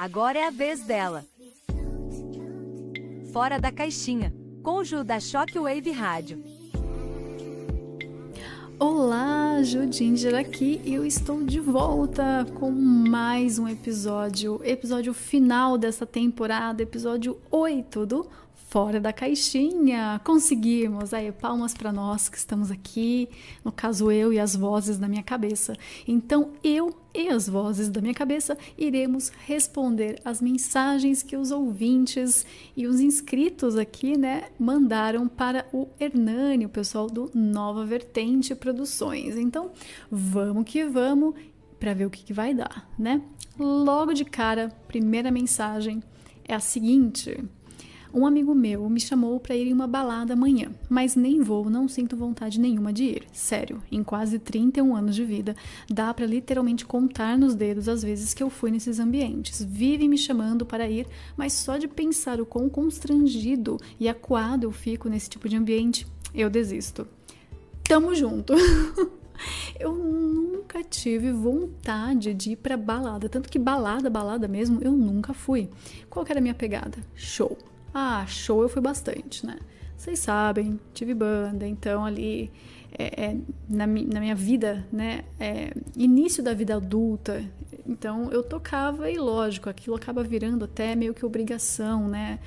Agora é a vez dela. Fora da caixinha, com Ju da Shockwave Rádio. Olá, Judinger aqui eu estou de volta com mais um episódio, episódio final dessa temporada, episódio 8 do fora da caixinha. Conseguimos! Aí, palmas para nós que estamos aqui, no caso eu e as vozes da minha cabeça. Então, eu e as vozes da minha cabeça iremos responder as mensagens que os ouvintes e os inscritos aqui, né, mandaram para o Hernani, o pessoal do Nova Vertente Produções. Então, vamos que vamos para ver o que, que vai dar, né? Logo de cara, primeira mensagem é a seguinte: um amigo meu me chamou para ir em uma balada amanhã, mas nem vou, não sinto vontade nenhuma de ir. Sério, em quase 31 anos de vida, dá para literalmente contar nos dedos as vezes que eu fui nesses ambientes. Vivem me chamando para ir, mas só de pensar o quão constrangido e acuado eu fico nesse tipo de ambiente, eu desisto. Tamo junto! eu nunca tive vontade de ir pra balada. Tanto que balada, balada mesmo, eu nunca fui. Qual que era a minha pegada? Show. Ah, show eu fui bastante, né? Vocês sabem, tive banda, então ali é, é, na, na, minha vida, né? É, início da vida adulta, então eu tocava e lógico, aquilo acaba virando até meio que obrigação, né?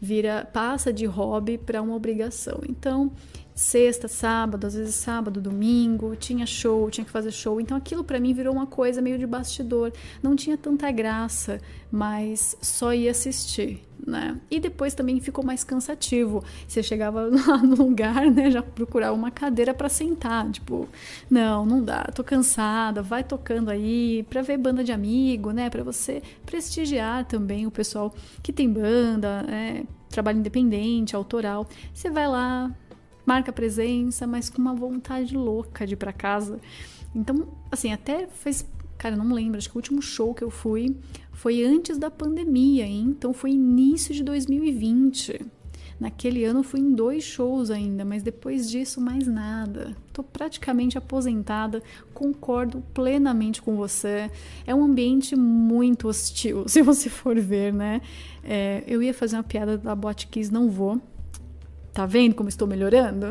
Vira, passa de hobby para uma obrigação. Então sexta, sábado, às vezes sábado, domingo, tinha show, tinha que fazer show. Então aquilo para mim virou uma coisa meio de bastidor. Não tinha tanta graça, mas só ia assistir, né? E depois também ficou mais cansativo. Você chegava lá no lugar, né, já procurava uma cadeira para sentar, tipo, não, não dá, tô cansada, vai tocando aí para ver banda de amigo, né, para você prestigiar também o pessoal que tem banda, né, trabalho independente, autoral. Você vai lá, marca presença, mas com uma vontade louca de ir para casa. Então, assim, até fez. Cara, não lembro, acho que o último show que eu fui foi antes da pandemia, hein? então foi início de 2020. Naquele ano fui em dois shows ainda, mas depois disso mais nada. Tô praticamente aposentada, concordo plenamente com você. É um ambiente muito hostil, se você for ver, né? É, eu ia fazer uma piada da Botkiss, não vou Tá vendo como estou melhorando?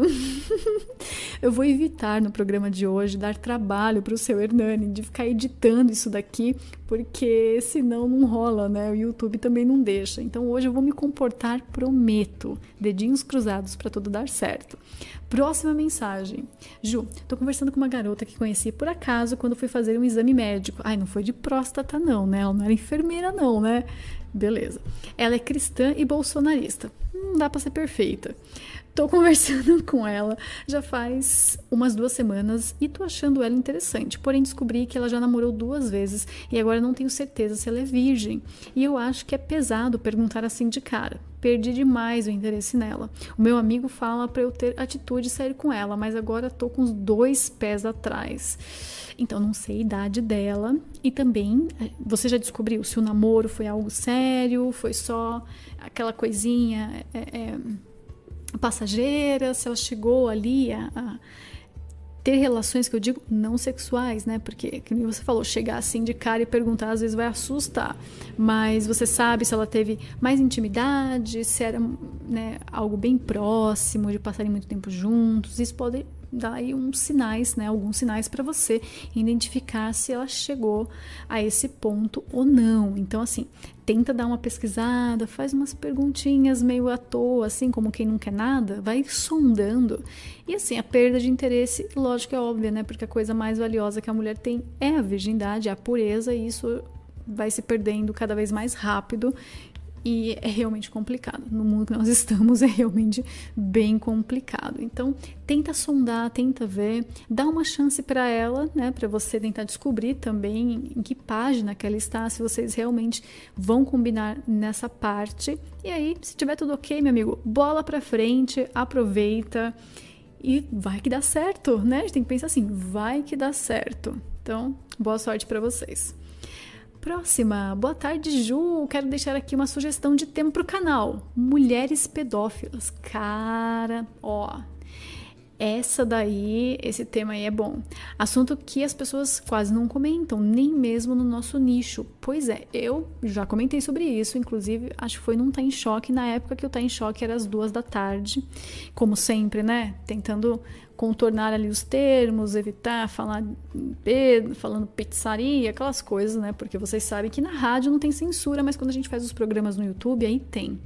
eu vou evitar no programa de hoje dar trabalho para o seu Hernani de ficar editando isso daqui, porque senão não rola, né? O YouTube também não deixa. Então hoje eu vou me comportar, prometo. Dedinhos cruzados para tudo dar certo. Próxima mensagem. Ju, tô conversando com uma garota que conheci por acaso quando fui fazer um exame médico. Ai, não foi de próstata não, né? Ela não era enfermeira não, né? Beleza. Ela é cristã e bolsonarista. Não dá para ser perfeita. Tô conversando com ela já faz umas duas semanas e tô achando ela interessante. Porém, descobri que ela já namorou duas vezes e agora não tenho certeza se ela é virgem. E eu acho que é pesado perguntar assim de cara. Perdi demais o interesse nela. O meu amigo fala para eu ter atitude e sair com ela, mas agora tô com os dois pés atrás. Então, não sei a idade dela. E também, eh, você já descobriu se o namoro foi algo sério, foi só aquela coisinha. É, é, passageira, se ela chegou ali a, a, ter relações que eu digo não sexuais, né? Porque, como você falou, chegar assim de cara e perguntar às vezes vai assustar. Mas você sabe se ela teve mais intimidade, se era né, algo bem próximo, de passarem muito tempo juntos. Isso pode dar aí uns sinais, né? Alguns sinais para você identificar se ela chegou a esse ponto ou não. Então, assim, tenta dar uma pesquisada, faz umas perguntinhas meio à toa, assim, como quem não quer nada, vai sondando. E assim, a perda de interesse, lógico, é óbvia, né? Porque a coisa mais valiosa que a mulher tem é a virgindade, a pureza, e isso vai se perdendo cada vez mais rápido e é realmente complicado. No mundo que nós estamos é realmente bem complicado. Então, tenta sondar, tenta ver, dá uma chance para ela, né, para você tentar descobrir também em que página que ela está, se vocês realmente vão combinar nessa parte. E aí, se tiver tudo OK, meu amigo, bola para frente, aproveita e vai que dá certo, né? A gente tem que pensar assim, vai que dá certo. Então, boa sorte para vocês. Próxima. Boa tarde, Ju. Quero deixar aqui uma sugestão de tema pro canal. Mulheres pedófilas. Cara, ó. essa daí, esse tema aí é bom. Assunto que as pessoas quase não comentam, nem mesmo no nosso nicho. Pois é, eu já comentei sobre isso, inclusive, acho que foi num Tá em Choque, na época que o Tá em Choque era às duas da tarde, como sempre, né? Tentando contornar ali os termos, evitar falar Pedro, falando pizzaria, aquelas coisas, né? Porque vocês sabem que na rádio não tem censura, mas quando a gente faz os programas no YouTube, aí tem.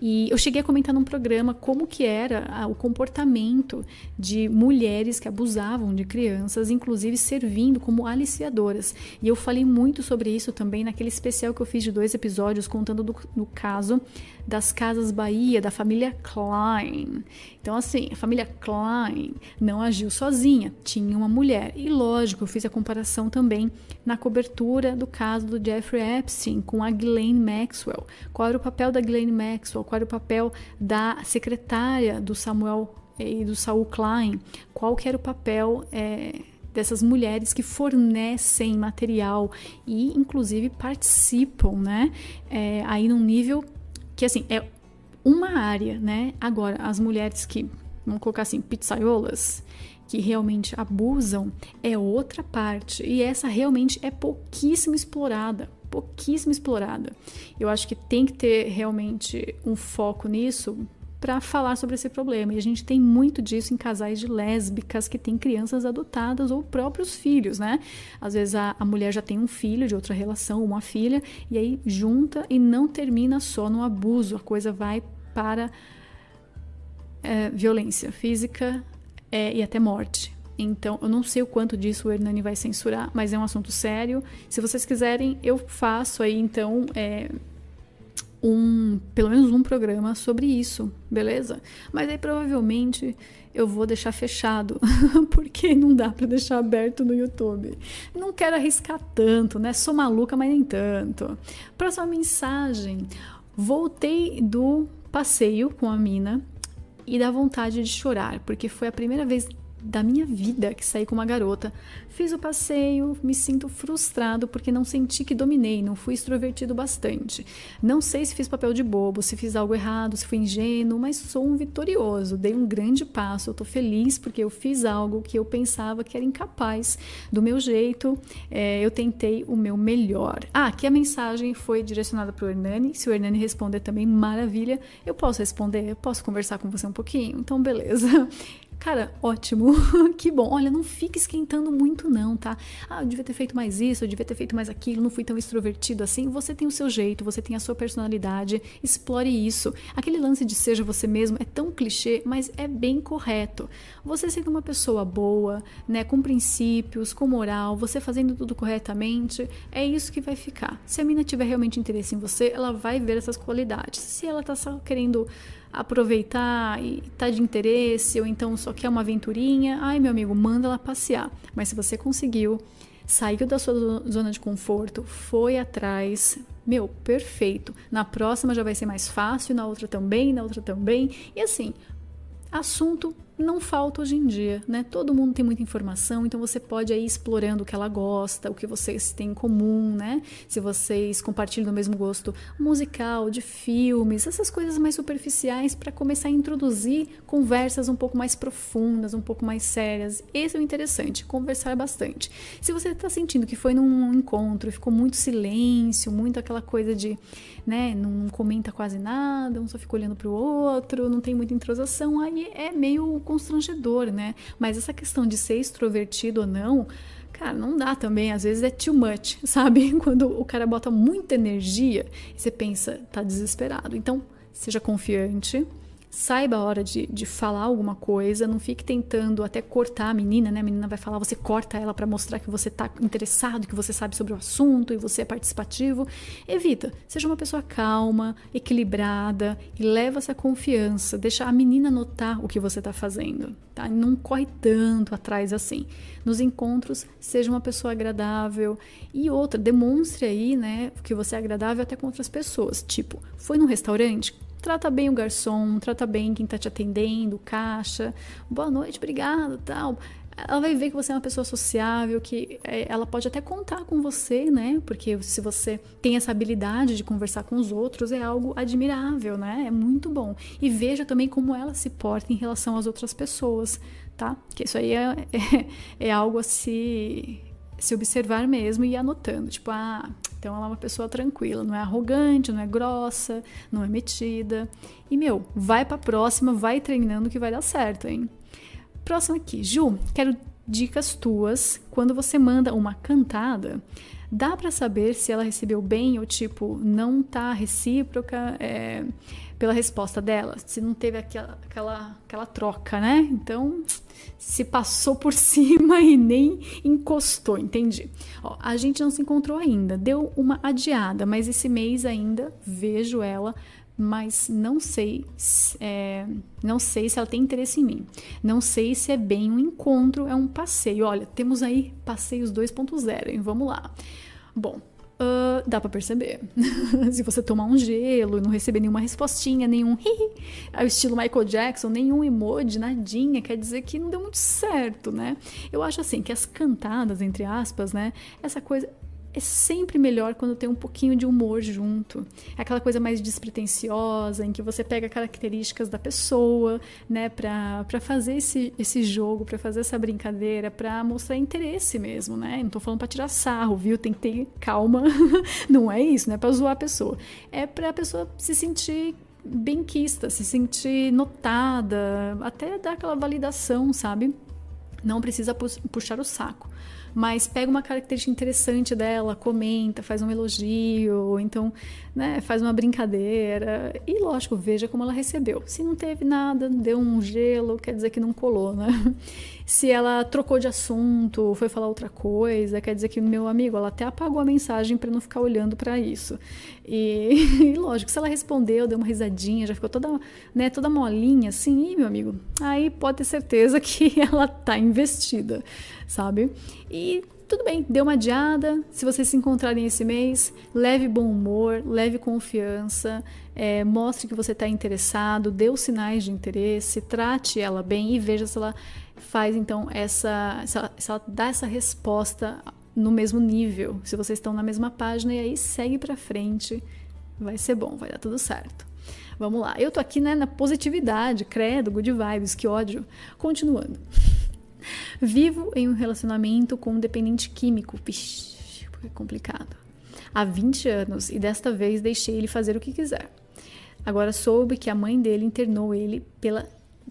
E eu cheguei a comentar num programa como que era o comportamento de mulheres que abusavam de crianças, inclusive servindo como aliciadoras. E eu falei muito sobre isso também naquele especial que eu fiz de dois episódios contando do, do caso das Casas Bahia, da família Klein. Então, assim, a família Klein não agiu sozinha, tinha uma mulher. E lógico, eu fiz a comparação também na cobertura do caso do Jeffrey Epstein com a Ghislaine Maxwell. Qual era o papel da Ghislaine Maxwell? Qual era o papel da secretária do Samuel e do Saul Klein? Qual que era o papel é, dessas mulheres que fornecem material e, inclusive, participam, né? É, aí num nível que assim é uma área, né? Agora, as mulheres que, vamos colocar assim, pizzaiolas, que realmente abusam, é outra parte. E essa realmente é pouquíssimo explorada. Pouquíssimo explorada. Eu acho que tem que ter realmente um foco nisso para falar sobre esse problema. E a gente tem muito disso em casais de lésbicas que têm crianças adotadas ou próprios filhos, né? Às vezes a, a mulher já tem um filho de outra relação, uma filha, e aí junta e não termina só no abuso, a coisa vai para é, violência física é, e até morte. Então, eu não sei o quanto disso o Hernani vai censurar, mas é um assunto sério. Se vocês quiserem, eu faço aí, então, é, um, pelo menos um programa sobre isso, beleza? Mas aí provavelmente eu vou deixar fechado, porque não dá para deixar aberto no YouTube. Não quero arriscar tanto, né? Sou maluca, mas nem tanto. Próxima mensagem. Voltei do passeio com a mina e dá vontade de chorar, porque foi a primeira vez da minha vida que saí com uma garota. Fiz o passeio, me sinto frustrado porque não senti que dominei, não fui extrovertido bastante. Não sei se fiz papel de bobo, se fiz algo errado, se fui ingênuo, mas sou um vitorioso. Dei um grande passo, eu tô feliz porque eu fiz algo que eu pensava que era incapaz. Do meu jeito, é, eu tentei o meu melhor. Ah, aqui a mensagem foi direcionada para o Hernani. Se o Hernani responder também, maravilha. Eu posso responder, eu posso conversar com você um pouquinho? Então, beleza. Cara, ótimo, que bom. Olha, não fica esquentando muito, não, tá? Ah, eu devia ter feito mais isso, eu devia ter feito mais aquilo, não fui tão extrovertido assim. Você tem o seu jeito, você tem a sua personalidade, explore isso. Aquele lance de seja você mesmo é tão clichê, mas é bem correto. Você sendo uma pessoa boa, né, com princípios, com moral, você fazendo tudo corretamente, é isso que vai ficar. Se a mina tiver realmente interesse em você, ela vai ver essas qualidades. Se ela tá só querendo aproveitar e tá de interesse, ou então só quer uma aventurinha, ai meu amigo, manda ela passear. Mas se você conseguiu, saiu da sua zona de conforto, foi atrás, meu, perfeito. Na próxima já vai ser mais fácil, na outra também, na outra também. E assim, assunto não falta hoje em dia, né? Todo mundo tem muita informação, então você pode ir explorando o que ela gosta, o que vocês têm em comum, né? Se vocês compartilham o mesmo gosto musical, de filmes, essas coisas mais superficiais para começar a introduzir conversas um pouco mais profundas, um pouco mais sérias. Esse é o interessante, conversar bastante. Se você está sentindo que foi num encontro, ficou muito silêncio, muito aquela coisa de, né, não comenta quase nada, um só fica olhando para o outro, não tem muita entrosação, aí é meio constrangedor, né? Mas essa questão de ser extrovertido ou não, cara, não dá também. Às vezes é too much, sabe? Quando o cara bota muita energia você pensa, tá desesperado. Então, seja confiante saiba a hora de, de falar alguma coisa, não fique tentando até cortar a menina, né? A menina vai falar, você corta ela para mostrar que você tá interessado, que você sabe sobre o assunto e você é participativo. Evita, seja uma pessoa calma, equilibrada e leva essa confiança, deixa a menina notar o que você tá fazendo, tá? Não corre tanto atrás assim. Nos encontros, seja uma pessoa agradável e outra, demonstre aí, né, que você é agradável até com outras pessoas. Tipo, foi num restaurante, Trata bem o garçom, trata bem quem está te atendendo, caixa. Boa noite, obrigado, tal. ela vai ver que você é uma pessoa sociável, que é, ela pode até contar com você, né? Porque se você tem essa habilidade de conversar com os outros, é algo admirável, né? É muito bom. E veja também como ela se porta em relação às outras pessoas, tá? Que isso aí é, é, é algo a se, se observar mesmo e ir anotando. Tipo, ah, então ela é uma pessoa tranquila, não é arrogante, não é grossa, não é metida. E, meu, vai pra próxima, vai treinando que vai dar certo, hein? Próximo aqui, Ju, quero dicas tuas quando você manda uma cantada. Dá para saber se ela recebeu bem ou tipo não tá recíproca é, pela resposta dela, se não teve aquela, aquela, aquela troca, né? Então se passou por cima e nem encostou, entendi. Ó, a gente não se encontrou ainda, deu uma adiada, mas esse mês ainda vejo ela mas não sei, é, não sei se ela tem interesse em mim. Não sei se é bem um encontro, é um passeio. Olha, temos aí passeios 2.0, hein? Vamos lá. Bom, uh, dá para perceber. se você tomar um gelo e não receber nenhuma respostinha, nenhum ao estilo Michael Jackson, nenhum emoji, nadinha, quer dizer que não deu muito certo, né? Eu acho assim que as cantadas, entre aspas, né? Essa coisa é sempre melhor quando tem um pouquinho de humor junto. É aquela coisa mais despretensiosa, em que você pega características da pessoa, né, pra fazer esse, esse jogo, pra fazer essa brincadeira, pra mostrar interesse mesmo, né? Não tô falando pra tirar sarro, viu? Tem que ter calma. não é isso, não é pra zoar a pessoa. É pra pessoa se sentir benquista, se sentir notada, até dar aquela validação, sabe? Não precisa puxar o saco mas pega uma característica interessante dela, comenta, faz um elogio, então né, faz uma brincadeira. E lógico, veja como ela recebeu. Se não teve nada, deu um gelo, quer dizer que não colou, né? Se ela trocou de assunto, foi falar outra coisa, quer dizer que meu amigo, ela até apagou a mensagem para não ficar olhando para isso. E, e, lógico, se ela respondeu, deu uma risadinha, já ficou toda, né, toda molinha assim, e meu amigo, aí pode ter certeza que ela tá investida, sabe? E tudo bem, deu uma adiada. Se vocês se encontrarem esse mês, leve bom humor, leve confiança, é, mostre que você está interessado, dê os sinais de interesse, trate ela bem e veja se ela faz então essa, se ela, se ela dá essa resposta no mesmo nível, se vocês estão na mesma página e aí segue para frente, vai ser bom, vai dar tudo certo. Vamos lá, eu tô aqui né, na positividade, credo, good vibes, que ódio. Continuando. Vivo em um relacionamento com um dependente químico. Pish, é complicado. Há 20 anos e desta vez deixei ele fazer o que quiser. Agora soube que a mãe dele internou ele pela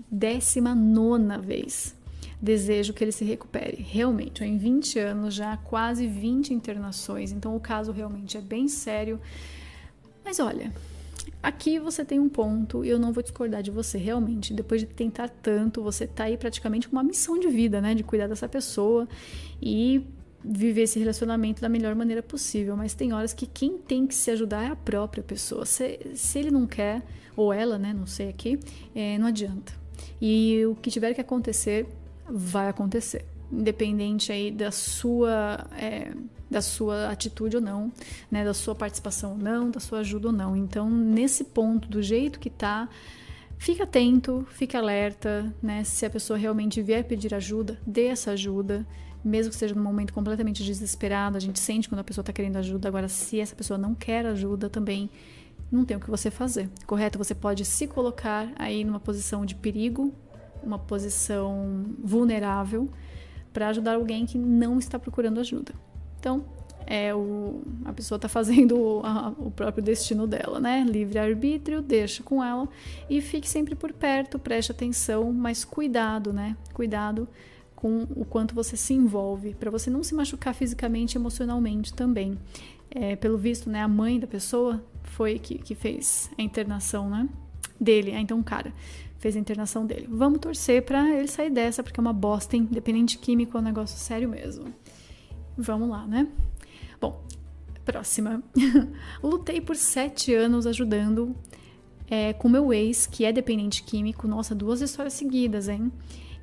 19 vez. Desejo que ele se recupere. Realmente, em 20 anos já, quase 20 internações, então o caso realmente é bem sério. Mas olha, Aqui você tem um ponto e eu não vou discordar de você, realmente. Depois de tentar tanto, você tá aí praticamente com uma missão de vida, né? De cuidar dessa pessoa e viver esse relacionamento da melhor maneira possível. Mas tem horas que quem tem que se ajudar é a própria pessoa. Se, se ele não quer, ou ela, né? Não sei aqui, é, não adianta. E o que tiver que acontecer, vai acontecer independente aí da sua é, da sua atitude ou não, né, da sua participação ou não, da sua ajuda ou não. Então, nesse ponto, do jeito que tá, fica atento, fica alerta, né? Se a pessoa realmente vier pedir ajuda, dê essa ajuda, mesmo que seja num momento completamente desesperado, a gente sente quando a pessoa está querendo ajuda. Agora, se essa pessoa não quer ajuda, também não tem o que você fazer, correto? Você pode se colocar aí numa posição de perigo, uma posição vulnerável para ajudar alguém que não está procurando ajuda. Então, é o, a pessoa está fazendo o, a, o, próprio destino dela, né? Livre-arbítrio, deixa com ela e fique sempre por perto, preste atenção, mas cuidado, né? Cuidado com o quanto você se envolve, para você não se machucar fisicamente e emocionalmente também. É, pelo visto, né, a mãe da pessoa foi que, que fez a internação, né? Dele, ah, então, cara, fez a internação dele. Vamos torcer para ele sair dessa, porque é uma bosta, independente químico, é um negócio sério mesmo. Vamos lá, né? Bom, próxima. Lutei por sete anos ajudando é, com meu ex, que é dependente químico. Nossa, duas histórias seguidas, hein?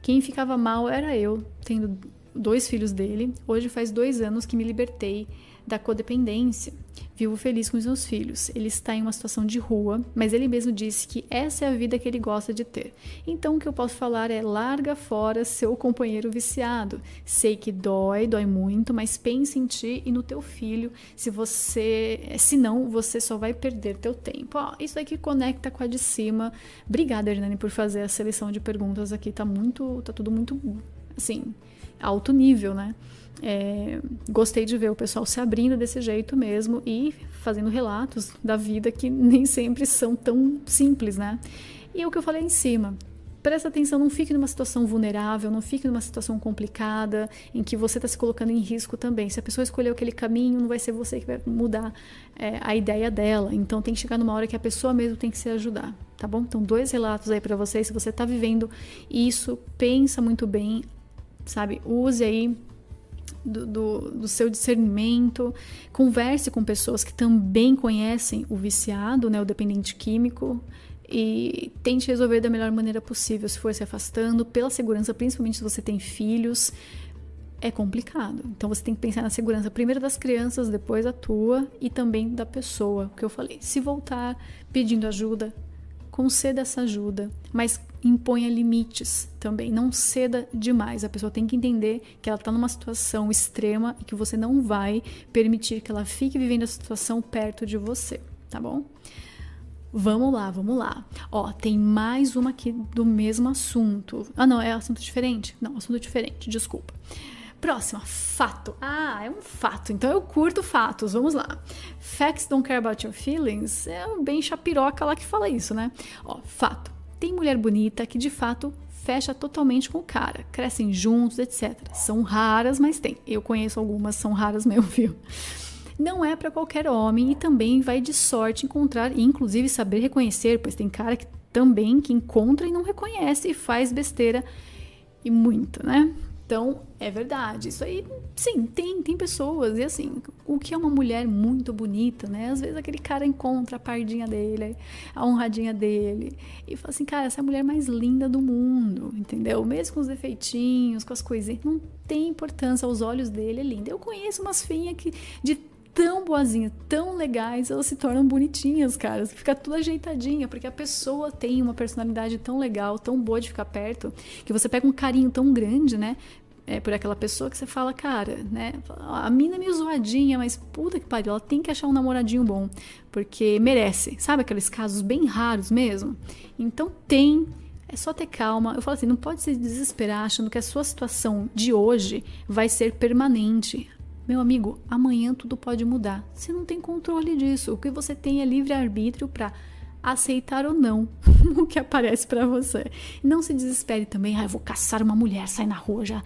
Quem ficava mal era eu, tendo dois filhos dele. Hoje faz dois anos que me libertei da codependência. Vivo feliz com os meus filhos. Ele está em uma situação de rua, mas ele mesmo disse que essa é a vida que ele gosta de ter. Então o que eu posso falar é larga fora seu companheiro viciado. Sei que dói, dói muito, mas pense em ti e no teu filho. Se você, senão você só vai perder teu tempo. Ó, isso aqui conecta com a de cima. Obrigada, Hernani, por fazer a seleção de perguntas aqui. Tá muito, tá tudo muito assim, alto nível, né? É, gostei de ver o pessoal se abrindo desse jeito mesmo e fazendo relatos da vida que nem sempre são tão simples, né? E é o que eu falei em cima. Presta atenção, não fique numa situação vulnerável, não fique numa situação complicada em que você está se colocando em risco também. Se a pessoa escolheu aquele caminho, não vai ser você que vai mudar é, a ideia dela. Então tem que chegar numa hora que a pessoa mesmo tem que se ajudar, tá bom? Então, dois relatos aí para vocês. Se você está vivendo isso, pensa muito bem, sabe? Use aí do, do, do, seu discernimento, converse com pessoas que também conhecem o viciado, né, o dependente químico, e tente resolver da melhor maneira possível, se for se afastando, pela segurança, principalmente se você tem filhos. É complicado. Então você tem que pensar na segurança primeiro das crianças, depois da tua e também da pessoa, que eu falei. Se voltar pedindo ajuda, conceda essa ajuda, mas imponha limites também. Não ceda demais. A pessoa tem que entender que ela está numa situação extrema e que você não vai permitir que ela fique vivendo a situação perto de você, tá bom? Vamos lá, vamos lá. Ó, tem mais uma aqui do mesmo assunto. Ah, não, é assunto diferente? Não, assunto diferente, desculpa. Próxima, fato. Ah, é um fato. Então eu curto fatos. Vamos lá. Facts don't care about your feelings. É bem chapiroca lá que fala isso, né? Ó, fato. Tem mulher bonita que de fato fecha totalmente com o cara. Crescem juntos, etc. São raras, mas tem. Eu conheço algumas, são raras mesmo, viu? Não é para qualquer homem e também vai de sorte encontrar e inclusive saber reconhecer, pois tem cara que também que encontra e não reconhece e faz besteira e muito, né? Então, é verdade. Isso aí, sim, tem, tem pessoas. E assim, o que é uma mulher muito bonita, né? Às vezes aquele cara encontra a pardinha dele, a honradinha dele, e fala assim, cara, essa é a mulher mais linda do mundo, entendeu? Mesmo com os defeitinhos, com as coisinhas, não tem importância. Aos olhos dele é linda. Eu conheço umas finhas que de tão boazinhas, tão legais, elas se tornam bonitinhas, cara. Fica tudo ajeitadinha, porque a pessoa tem uma personalidade tão legal, tão boa de ficar perto, que você pega um carinho tão grande, né? É, por aquela pessoa que você fala, cara, né? A mina é meio zoadinha, mas puta que pariu, ela tem que achar um namoradinho bom, porque merece. Sabe aqueles casos bem raros mesmo? Então tem é só ter calma. Eu falo assim, não pode se desesperar achando que a sua situação de hoje vai ser permanente. Meu amigo, amanhã tudo pode mudar. Você não tem controle disso. O que você tem é livre arbítrio para aceitar ou não o que aparece para você. Não se desespere também, ah, eu vou caçar uma mulher, sai na rua já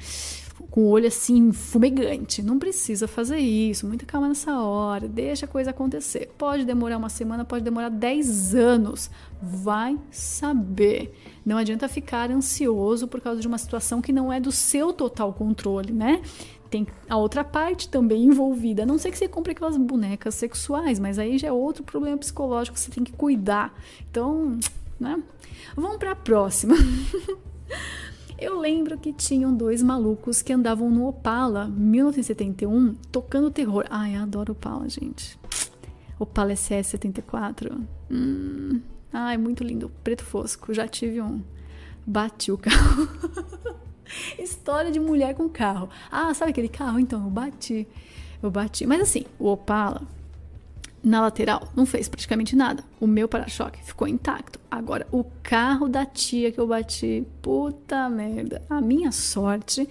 com o olho assim fumegante. Não precisa fazer isso. Muita calma nessa hora. Deixa a coisa acontecer. Pode demorar uma semana, pode demorar 10 anos. Vai saber. Não adianta ficar ansioso por causa de uma situação que não é do seu total controle, né? Tem a outra parte também envolvida. A não sei que você compre aquelas bonecas sexuais, mas aí já é outro problema psicológico que você tem que cuidar. Então, né? Vamos para a próxima. Eu lembro que tinham dois malucos que andavam no Opala 1971 tocando terror. Ai, eu adoro Opala, gente. Opala SS74. Hum. Ai, muito lindo. Preto fosco. Já tive um. Bati o carro. História de mulher com carro. Ah, sabe aquele carro? Então, eu bati. Eu bati. Mas assim, o Opala, na lateral, não fez praticamente nada. O meu para-choque ficou intacto. Agora, o carro da tia que eu bati, puta merda. A minha sorte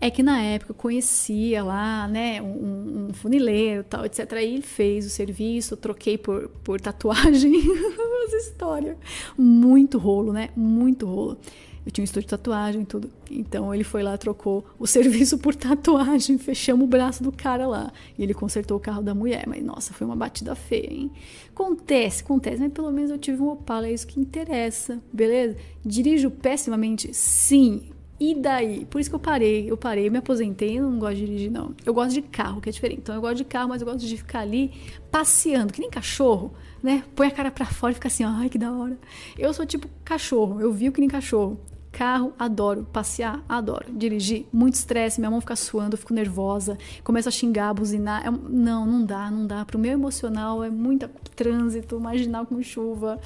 é que na época eu conhecia lá, né, um, um funileiro tal, etc. Aí ele fez o serviço, troquei por, por tatuagem. Essa história. Muito rolo, né? Muito rolo. Eu tinha um estúdio de tatuagem e tudo. Então ele foi lá, trocou o serviço por tatuagem, fechamos o braço do cara lá. E ele consertou o carro da mulher. Mas nossa, foi uma batida feia, hein? Acontece, acontece, mas pelo menos eu tive um Opala, é isso que interessa, beleza? Dirijo pessimamente? Sim. E daí? Por isso que eu parei, eu parei, me aposentei, eu não gosto de dirigir, não. Eu gosto de carro, que é diferente. Então eu gosto de carro, mas eu gosto de ficar ali passeando, que nem cachorro, né? Põe a cara pra fora e fica assim, ai, que da hora. Eu sou tipo cachorro, eu vi o que nem cachorro Carro, adoro. Passear, adoro. Dirigir, muito estresse, minha mão fica suando, fico nervosa, começo a xingar, buzinar. É, não, não dá, não dá. Pro meu emocional é muito trânsito, marginal com chuva.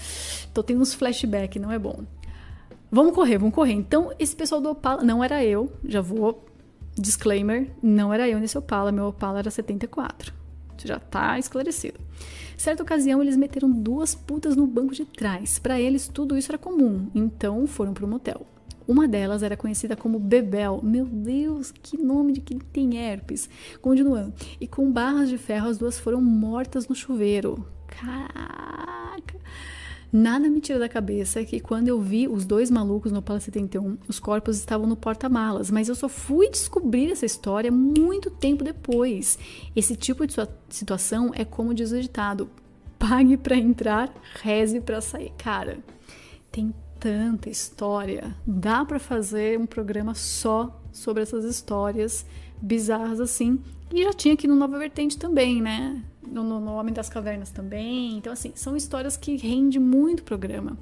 Tô tendo uns flashbacks, não é bom. Vamos correr, vamos correr. Então, esse pessoal do Opala, não era eu, já vou. Disclaimer, não era eu nesse Opala, meu Opala era 74. Já tá esclarecido. Certa ocasião, eles meteram duas putas no banco de trás. Para eles, tudo isso era comum, então foram pro motel. Uma delas era conhecida como Bebel. Meu Deus, que nome de quem tem herpes. Continuando. E com barras de ferro, as duas foram mortas no chuveiro. Caraca! Nada me tira da cabeça que quando eu vi os dois malucos no Pala 71, os corpos estavam no porta-malas, mas eu só fui descobrir essa história muito tempo depois. Esse tipo de situação é como diz o ditado: pague para entrar, reze para sair. Cara, tem tanta história. Dá para fazer um programa só sobre essas histórias bizarras assim. E já tinha aqui no Nova Vertente também, né? no, no, Homem das Cavernas também. Então, assim, são histórias que rendem muito programa.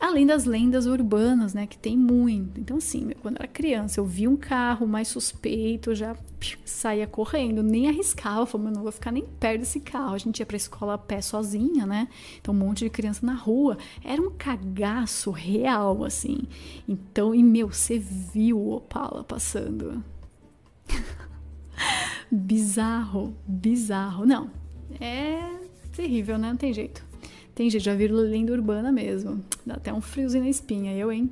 Além das lendas urbanas, né, que tem muito. Então, assim, quando eu era criança, eu via um carro mais suspeito, eu já saía correndo, nem arriscava, falava, não vou ficar nem perto desse carro. A gente ia pra escola a pé sozinha, né? Então, um monte de criança na rua. Era um cagaço real, assim. Então, e meu, você viu o Opala passando. bizarro, bizarro. Não, é terrível, né? Não tem jeito. Tem jeito, já viram lenda urbana mesmo. Dá até um friozinho na espinha, eu, hein?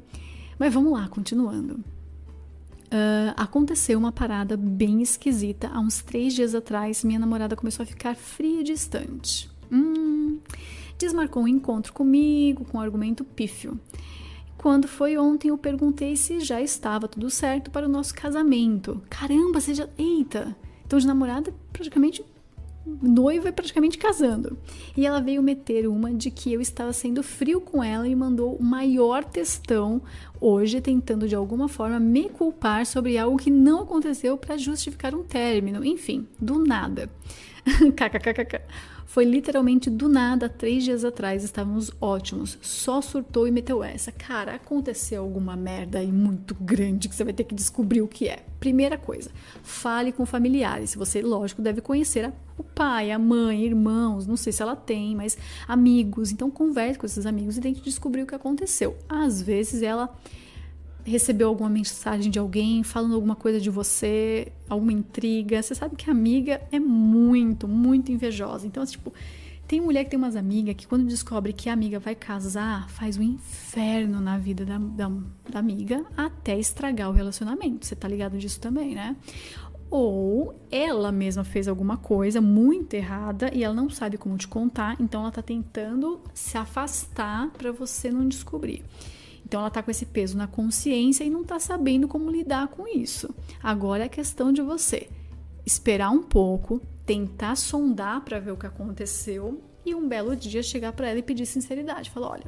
Mas vamos lá, continuando. Uh, aconteceu uma parada bem esquisita. Há uns três dias atrás, minha namorada começou a ficar fria e distante. Hum, desmarcou um encontro comigo com um argumento pífio. Quando foi ontem, eu perguntei se já estava tudo certo para o nosso casamento. Caramba, você já. Eita! Então, de namorada, praticamente noiva e praticamente casando. E ela veio meter uma de que eu estava sendo frio com ela e mandou o maior textão hoje, tentando de alguma forma me culpar sobre algo que não aconteceu para justificar um término. Enfim, do nada. KKKKK. Foi literalmente do nada, três dias atrás, estávamos ótimos. Só surtou e meteu essa. Cara, aconteceu alguma merda aí muito grande que você vai ter que descobrir o que é. Primeira coisa, fale com familiares. Você, lógico, deve conhecer a, o pai, a mãe, irmãos, não sei se ela tem, mas amigos. Então converse com esses amigos e tente descobrir o que aconteceu. Às vezes ela recebeu alguma mensagem de alguém falando alguma coisa de você, alguma intriga. Você sabe que a amiga é muito, muito invejosa. Então, tipo, tem mulher que tem umas amigas que quando descobre que a amiga vai casar, faz um inferno na vida da, da, da amiga até estragar o relacionamento. Você tá ligado disso também, né? Ou ela mesma fez alguma coisa muito errada e ela não sabe como te contar, então ela tá tentando se afastar para você não descobrir. Então ela está com esse peso na consciência e não está sabendo como lidar com isso. Agora é questão de você esperar um pouco, tentar sondar para ver o que aconteceu e um belo dia chegar para ela e pedir sinceridade. Falar, olha,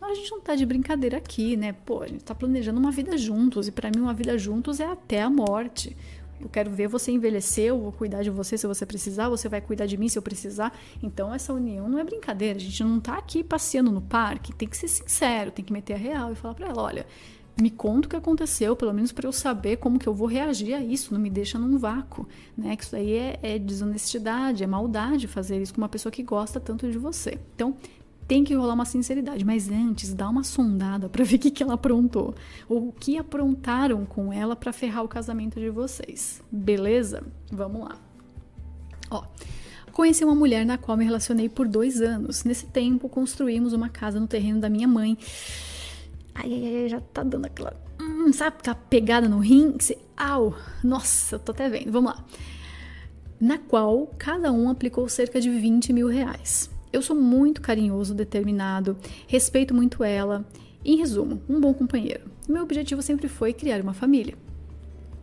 a gente não tá de brincadeira aqui, né? Pô, a gente tá planejando uma vida juntos e para mim uma vida juntos é até a morte. Eu quero ver você envelhecer, eu vou cuidar de você se você precisar, você vai cuidar de mim se eu precisar. Então essa união não é brincadeira, a gente não tá aqui passeando no parque, tem que ser sincero, tem que meter a real e falar para ela, olha, me conta o que aconteceu, pelo menos para eu saber como que eu vou reagir a isso, não me deixa num vácuo, né? Que isso aí é, é desonestidade, é maldade fazer isso com uma pessoa que gosta tanto de você. Então, tem que rolar uma sinceridade, mas antes dá uma sondada para ver o que, que ela aprontou ou o que aprontaram com ela para ferrar o casamento de vocês. Beleza? Vamos lá. Ó, conheci uma mulher na qual me relacionei por dois anos. Nesse tempo, construímos uma casa no terreno da minha mãe. Ai, ai, ai, já tá dando aquela. Hum, sabe aquela pegada no rim? Você, au! Nossa, eu tô até vendo. Vamos lá. Na qual cada um aplicou cerca de 20 mil reais. Eu sou muito carinhoso, determinado, respeito muito ela. Em resumo, um bom companheiro. Meu objetivo sempre foi criar uma família.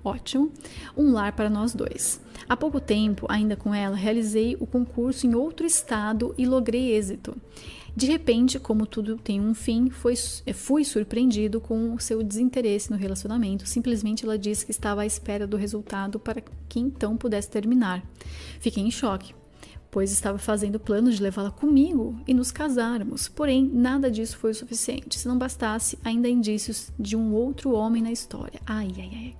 Ótimo, um lar para nós dois. Há pouco tempo, ainda com ela, realizei o concurso em outro estado e logrei êxito. De repente, como tudo tem um fim, foi, fui surpreendido com o seu desinteresse no relacionamento. Simplesmente ela disse que estava à espera do resultado para que então pudesse terminar. Fiquei em choque pois estava fazendo plano de levá-la comigo e nos casarmos. Porém, nada disso foi o suficiente. Se não bastasse, ainda há indícios de um outro homem na história. Ai, ai, ai.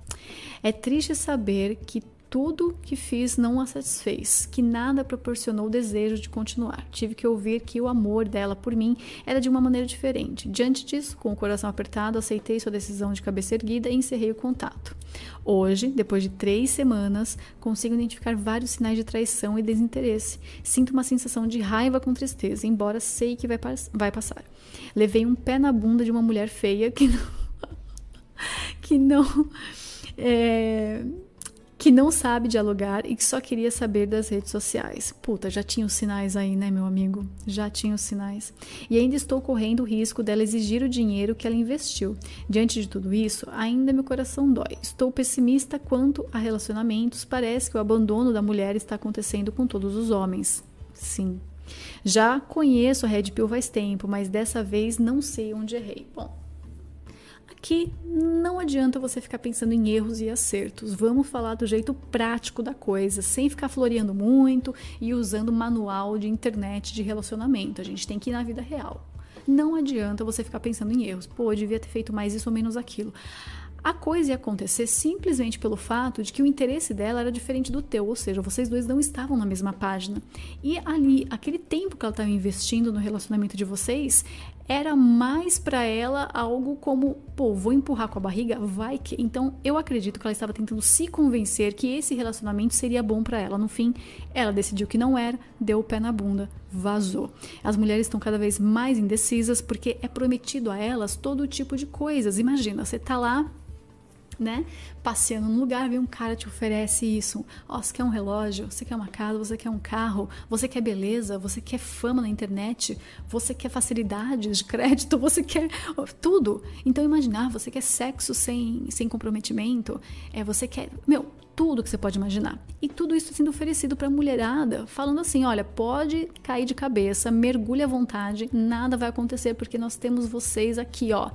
É triste saber que tudo que fiz não a satisfez, que nada proporcionou o desejo de continuar. Tive que ouvir que o amor dela por mim era de uma maneira diferente. Diante disso, com o coração apertado, aceitei sua decisão de cabeça erguida e encerrei o contato. Hoje, depois de três semanas, consigo identificar vários sinais de traição e desinteresse. Sinto uma sensação de raiva com tristeza, embora sei que vai, vai passar. Levei um pé na bunda de uma mulher feia que não. que não. É que não sabe dialogar e que só queria saber das redes sociais. Puta, já tinha os sinais aí, né, meu amigo? Já tinha os sinais. E ainda estou correndo o risco dela exigir o dinheiro que ela investiu. Diante de tudo isso, ainda meu coração dói. Estou pessimista quanto a relacionamentos. Parece que o abandono da mulher está acontecendo com todos os homens. Sim. Já conheço a Red Pill faz tempo, mas dessa vez não sei onde errei. Bom, que não adianta você ficar pensando em erros e acertos. Vamos falar do jeito prático da coisa, sem ficar floreando muito e usando manual de internet de relacionamento. A gente tem que ir na vida real. Não adianta você ficar pensando em erros. Pô, eu devia ter feito mais isso ou menos aquilo. A coisa ia acontecer simplesmente pelo fato de que o interesse dela era diferente do teu, ou seja, vocês dois não estavam na mesma página. E ali, aquele tempo que ela estava investindo no relacionamento de vocês era mais para ela algo como, pô, vou empurrar com a barriga, vai que. Então, eu acredito que ela estava tentando se convencer que esse relacionamento seria bom para ela. No fim, ela decidiu que não era, deu o pé na bunda, vazou. As mulheres estão cada vez mais indecisas porque é prometido a elas todo tipo de coisas. Imagina, você tá lá né? Passeando num lugar, vem um cara te oferece isso. Ó, você quer um relógio, você quer uma casa, você quer um carro, você quer beleza, você quer fama na internet, você quer facilidades de crédito, você quer tudo. Então imaginar, você quer sexo sem, sem comprometimento, é você quer, meu, tudo que você pode imaginar. E tudo isso sendo oferecido para a mulherada, falando assim: olha, pode cair de cabeça, mergulhe à vontade, nada vai acontecer porque nós temos vocês aqui, ó,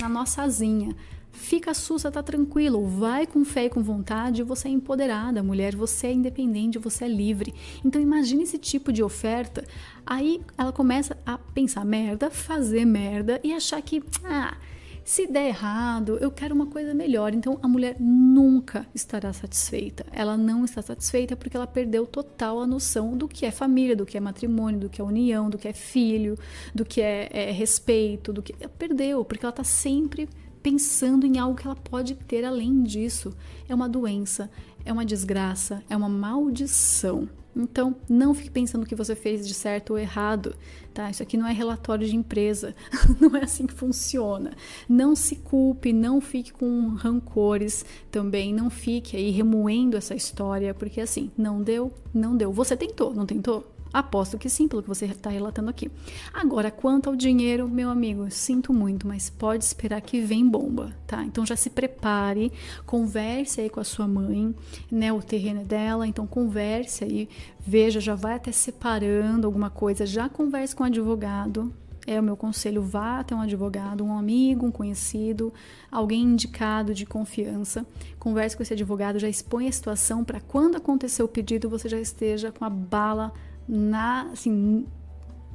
na nossa asinha. Fica sussa, tá tranquilo, vai com fé e com vontade, você é empoderada, mulher, você é independente, você é livre. Então imagine esse tipo de oferta. Aí ela começa a pensar merda, fazer merda e achar que, ah, se der errado, eu quero uma coisa melhor. Então a mulher nunca estará satisfeita. Ela não está satisfeita porque ela perdeu total a noção do que é família, do que é matrimônio, do que é união, do que é filho, do que é, é respeito, do que perdeu porque ela está sempre pensando em algo que ela pode ter além disso. É uma doença, é uma desgraça, é uma maldição. Então, não fique pensando que você fez de certo ou errado, tá? Isso aqui não é relatório de empresa, não é assim que funciona. Não se culpe, não fique com rancores também, não fique aí remoendo essa história, porque assim, não deu, não deu. Você tentou, não tentou? Aposto que sim, pelo que você está relatando aqui. Agora, quanto ao dinheiro, meu amigo, sinto muito, mas pode esperar que vem bomba, tá? Então já se prepare, converse aí com a sua mãe, né? O terreno é dela, então converse aí, veja, já vai até separando alguma coisa, já converse com o advogado, é o meu conselho, vá até um advogado, um amigo, um conhecido, alguém indicado de confiança. Converse com esse advogado, já expõe a situação para quando acontecer o pedido você já esteja com a bala na, assim,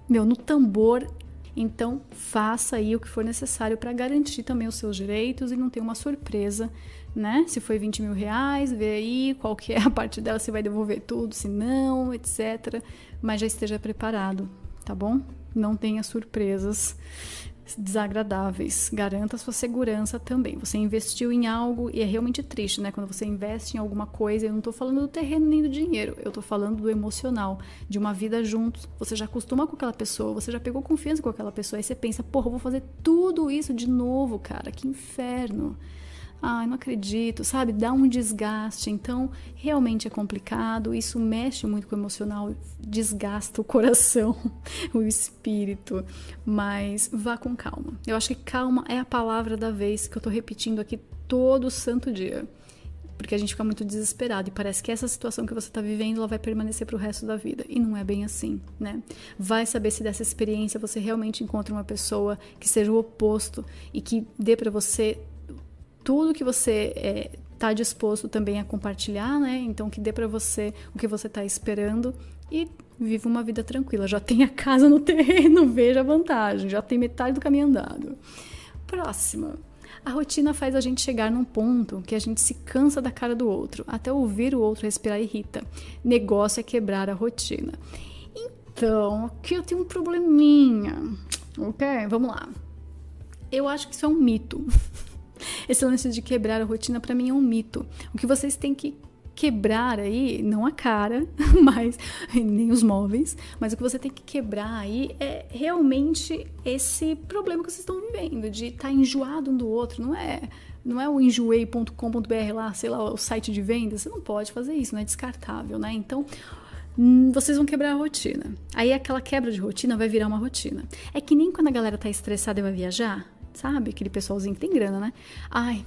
meu, no tambor. Então, faça aí o que for necessário para garantir também os seus direitos e não ter uma surpresa, né? Se foi 20 mil reais, vê aí qual que é a parte dela, se vai devolver tudo, se não, etc. Mas já esteja preparado, tá bom? Não tenha surpresas desagradáveis. Garanta sua segurança também. Você investiu em algo e é realmente triste, né? Quando você investe em alguma coisa, eu não estou falando do terreno nem do dinheiro, eu estou falando do emocional, de uma vida juntos. Você já acostuma com aquela pessoa, você já pegou confiança com aquela pessoa, aí você pensa, porra, vou fazer tudo isso de novo, cara, que inferno ai, não acredito, sabe? Dá um desgaste. Então, realmente é complicado. Isso mexe muito com o emocional, desgasta o coração, o espírito. Mas vá com calma. Eu acho que calma é a palavra da vez que eu tô repetindo aqui todo santo dia. Porque a gente fica muito desesperado e parece que essa situação que você está vivendo ela vai permanecer para o resto da vida. E não é bem assim, né? Vai saber se dessa experiência você realmente encontra uma pessoa que seja o oposto e que dê para você tudo que você está é, disposto também a compartilhar, né? Então que dê para você o que você está esperando e vive uma vida tranquila. Já tem a casa no terreno, veja a vantagem, já tem metade do caminho andado. Próxima. A rotina faz a gente chegar num ponto que a gente se cansa da cara do outro, até ouvir o outro respirar irrita. Negócio é quebrar a rotina. Então, aqui eu tenho um probleminha, ok? Vamos lá. Eu acho que isso é um mito. Esse lance de quebrar a rotina para mim é um mito. O que vocês têm que quebrar aí, não a cara, mas nem os móveis, mas o que você tem que quebrar aí é realmente esse problema que vocês estão vivendo, de estar tá enjoado um do outro, não é não é o enjoei.com.br lá, sei lá, o site de vendas, você não pode fazer isso, não é descartável, né? Então, hum, vocês vão quebrar a rotina. Aí aquela quebra de rotina vai virar uma rotina. É que nem quando a galera tá estressada e vai viajar, sabe? Aquele pessoalzinho que tem grana, né? Ai,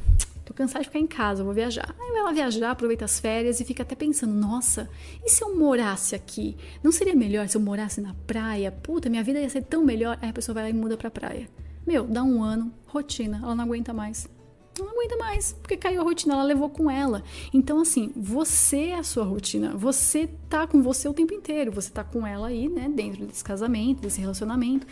Tô cansada de ficar em casa, vou viajar. Aí vai lá viajar, aproveita as férias e fica até pensando: nossa, e se eu morasse aqui? Não seria melhor se eu morasse na praia? Puta, minha vida ia ser tão melhor. Aí a pessoa vai lá e muda pra praia. Meu, dá um ano, rotina, ela não aguenta mais. Não aguenta mais, porque caiu a rotina, ela levou com ela. Então, assim, você é a sua rotina. Você tá com você o tempo inteiro. Você tá com ela aí, né, dentro desse casamento, desse relacionamento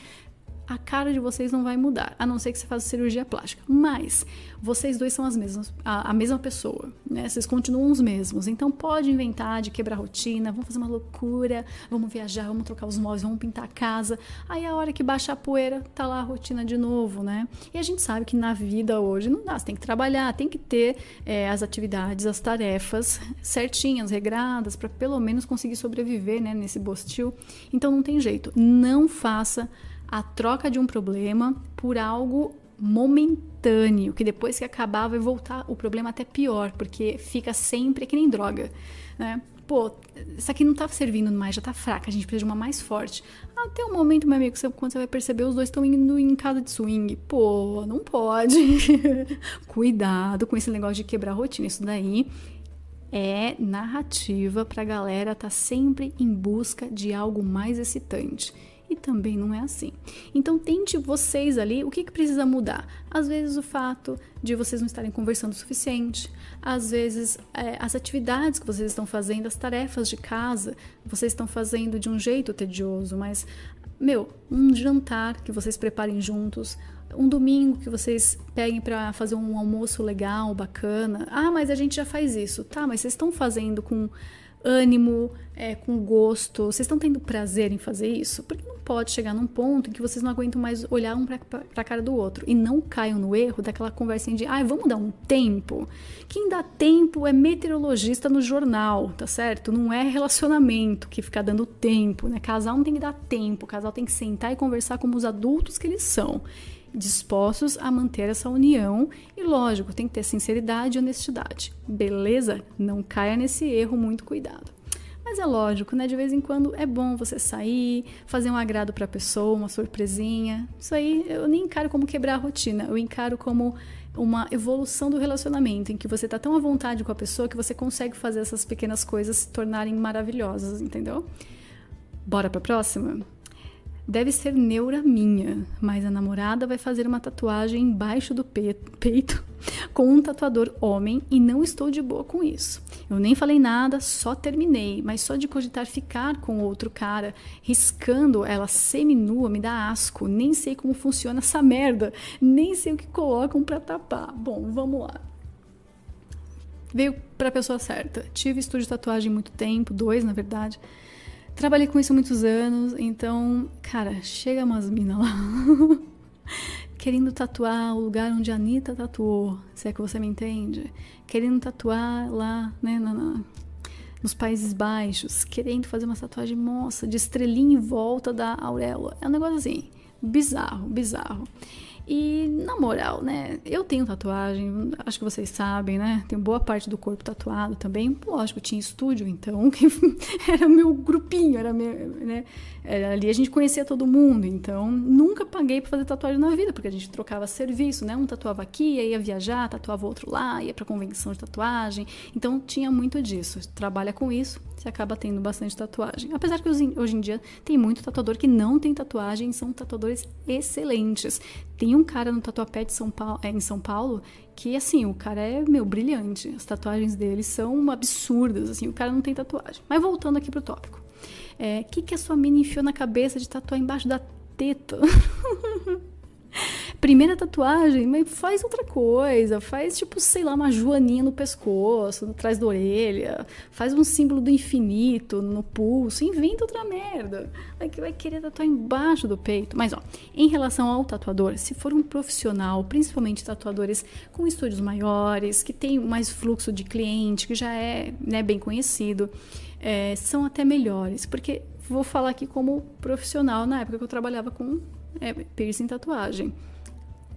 a cara de vocês não vai mudar, a não ser que você faça cirurgia plástica. Mas vocês dois são as mesmas, a, a, mesma pessoa, né? Vocês continuam os mesmos. Então pode inventar de quebrar rotina, vamos fazer uma loucura, vamos viajar, vamos trocar os móveis, vamos pintar a casa. Aí a hora que baixa a poeira, tá lá a rotina de novo, né? E a gente sabe que na vida hoje não dá, você tem que trabalhar, tem que ter é, as atividades, as tarefas certinhas, regradas, para pelo menos conseguir sobreviver, né? Nesse bostil. Então não tem jeito. Não faça a troca de um problema por algo momentâneo, que depois que acabar vai voltar o problema até pior, porque fica sempre que nem droga, né? Pô, isso aqui não tá servindo mais, já tá fraca, a gente precisa de uma mais forte. Até o momento, meu amigo, quando você vai perceber, os dois estão indo em casa de swing. Pô, não pode. Cuidado com esse negócio de quebrar a rotina. Isso daí é narrativa pra galera tá sempre em busca de algo mais excitante e também não é assim. Então tente vocês ali o que, que precisa mudar. Às vezes o fato de vocês não estarem conversando o suficiente, às vezes é, as atividades que vocês estão fazendo, as tarefas de casa, vocês estão fazendo de um jeito tedioso, mas meu, um jantar que vocês preparem juntos, um domingo que vocês peguem para fazer um almoço legal, bacana. Ah, mas a gente já faz isso. Tá, mas vocês estão fazendo com ânimo, é, com gosto, vocês estão tendo prazer em fazer isso? Porque não pode chegar num ponto em que vocês não aguentam mais olhar um para a cara do outro e não caiam no erro daquela conversinha de, ai, ah, vamos dar um tempo. Quem dá tempo é meteorologista no jornal, tá certo? Não é relacionamento que fica dando tempo, né? Casal não tem que dar tempo, casal tem que sentar e conversar como os adultos que eles são dispostos a manter essa união e, lógico, tem que ter sinceridade e honestidade. Beleza? Não caia nesse erro, muito cuidado. Mas é lógico, né? De vez em quando é bom você sair, fazer um agrado para a pessoa, uma surpresinha. Isso aí eu nem encaro como quebrar a rotina, eu encaro como uma evolução do relacionamento, em que você tá tão à vontade com a pessoa que você consegue fazer essas pequenas coisas se tornarem maravilhosas, entendeu? Bora para a próxima? Deve ser neura minha, mas a namorada vai fazer uma tatuagem embaixo do peito com um tatuador homem e não estou de boa com isso. Eu nem falei nada, só terminei, mas só de cogitar ficar com outro cara, riscando ela semi-nua, me dá asco. Nem sei como funciona essa merda, nem sei o que colocam para tapar. Bom, vamos lá. Veio para a pessoa certa. Tive estúdio de tatuagem muito tempo, dois na verdade. Trabalhei com isso muitos anos, então, cara, chega umas minas lá querendo tatuar o lugar onde a Anitta tatuou, se é que você me entende. Querendo tatuar lá, né, na, na, nos Países Baixos, querendo fazer uma tatuagem, moça, de estrelinha em volta da auréola. É um negócio assim, bizarro, bizarro. E na moral, né? Eu tenho tatuagem, acho que vocês sabem, né? Tenho boa parte do corpo tatuado também. Lógico, tinha estúdio, então era meu grupinho, era meu, né? Era ali a gente conhecia todo mundo, então nunca paguei para fazer tatuagem na vida, porque a gente trocava serviço, né? Um tatuava aqui, ia viajar, tatuava outro lá, ia para convenção de tatuagem. Então tinha muito disso. Trabalha com isso, você acaba tendo bastante tatuagem. Apesar que hoje em dia tem muito tatuador que não tem tatuagem, são tatuadores excelentes. Tem um cara no Tatuapé de São Paulo, é, em São Paulo que, assim, o cara é, meu, brilhante. As tatuagens dele são absurdas, assim, o cara não tem tatuagem. Mas voltando aqui pro tópico. É, que que a sua mina enfiou na cabeça de tatuar embaixo da teta? Primeira tatuagem, mas faz outra coisa. Faz, tipo, sei lá, uma joaninha no pescoço, atrás da orelha. Faz um símbolo do infinito no pulso. Inventa outra merda. Vai, vai querer tatuar embaixo do peito. Mas, ó, em relação ao tatuador, se for um profissional, principalmente tatuadores com estúdios maiores, que tem mais fluxo de cliente, que já é né, bem conhecido, é, são até melhores. Porque vou falar aqui como profissional na época que eu trabalhava com é, piercing tatuagem.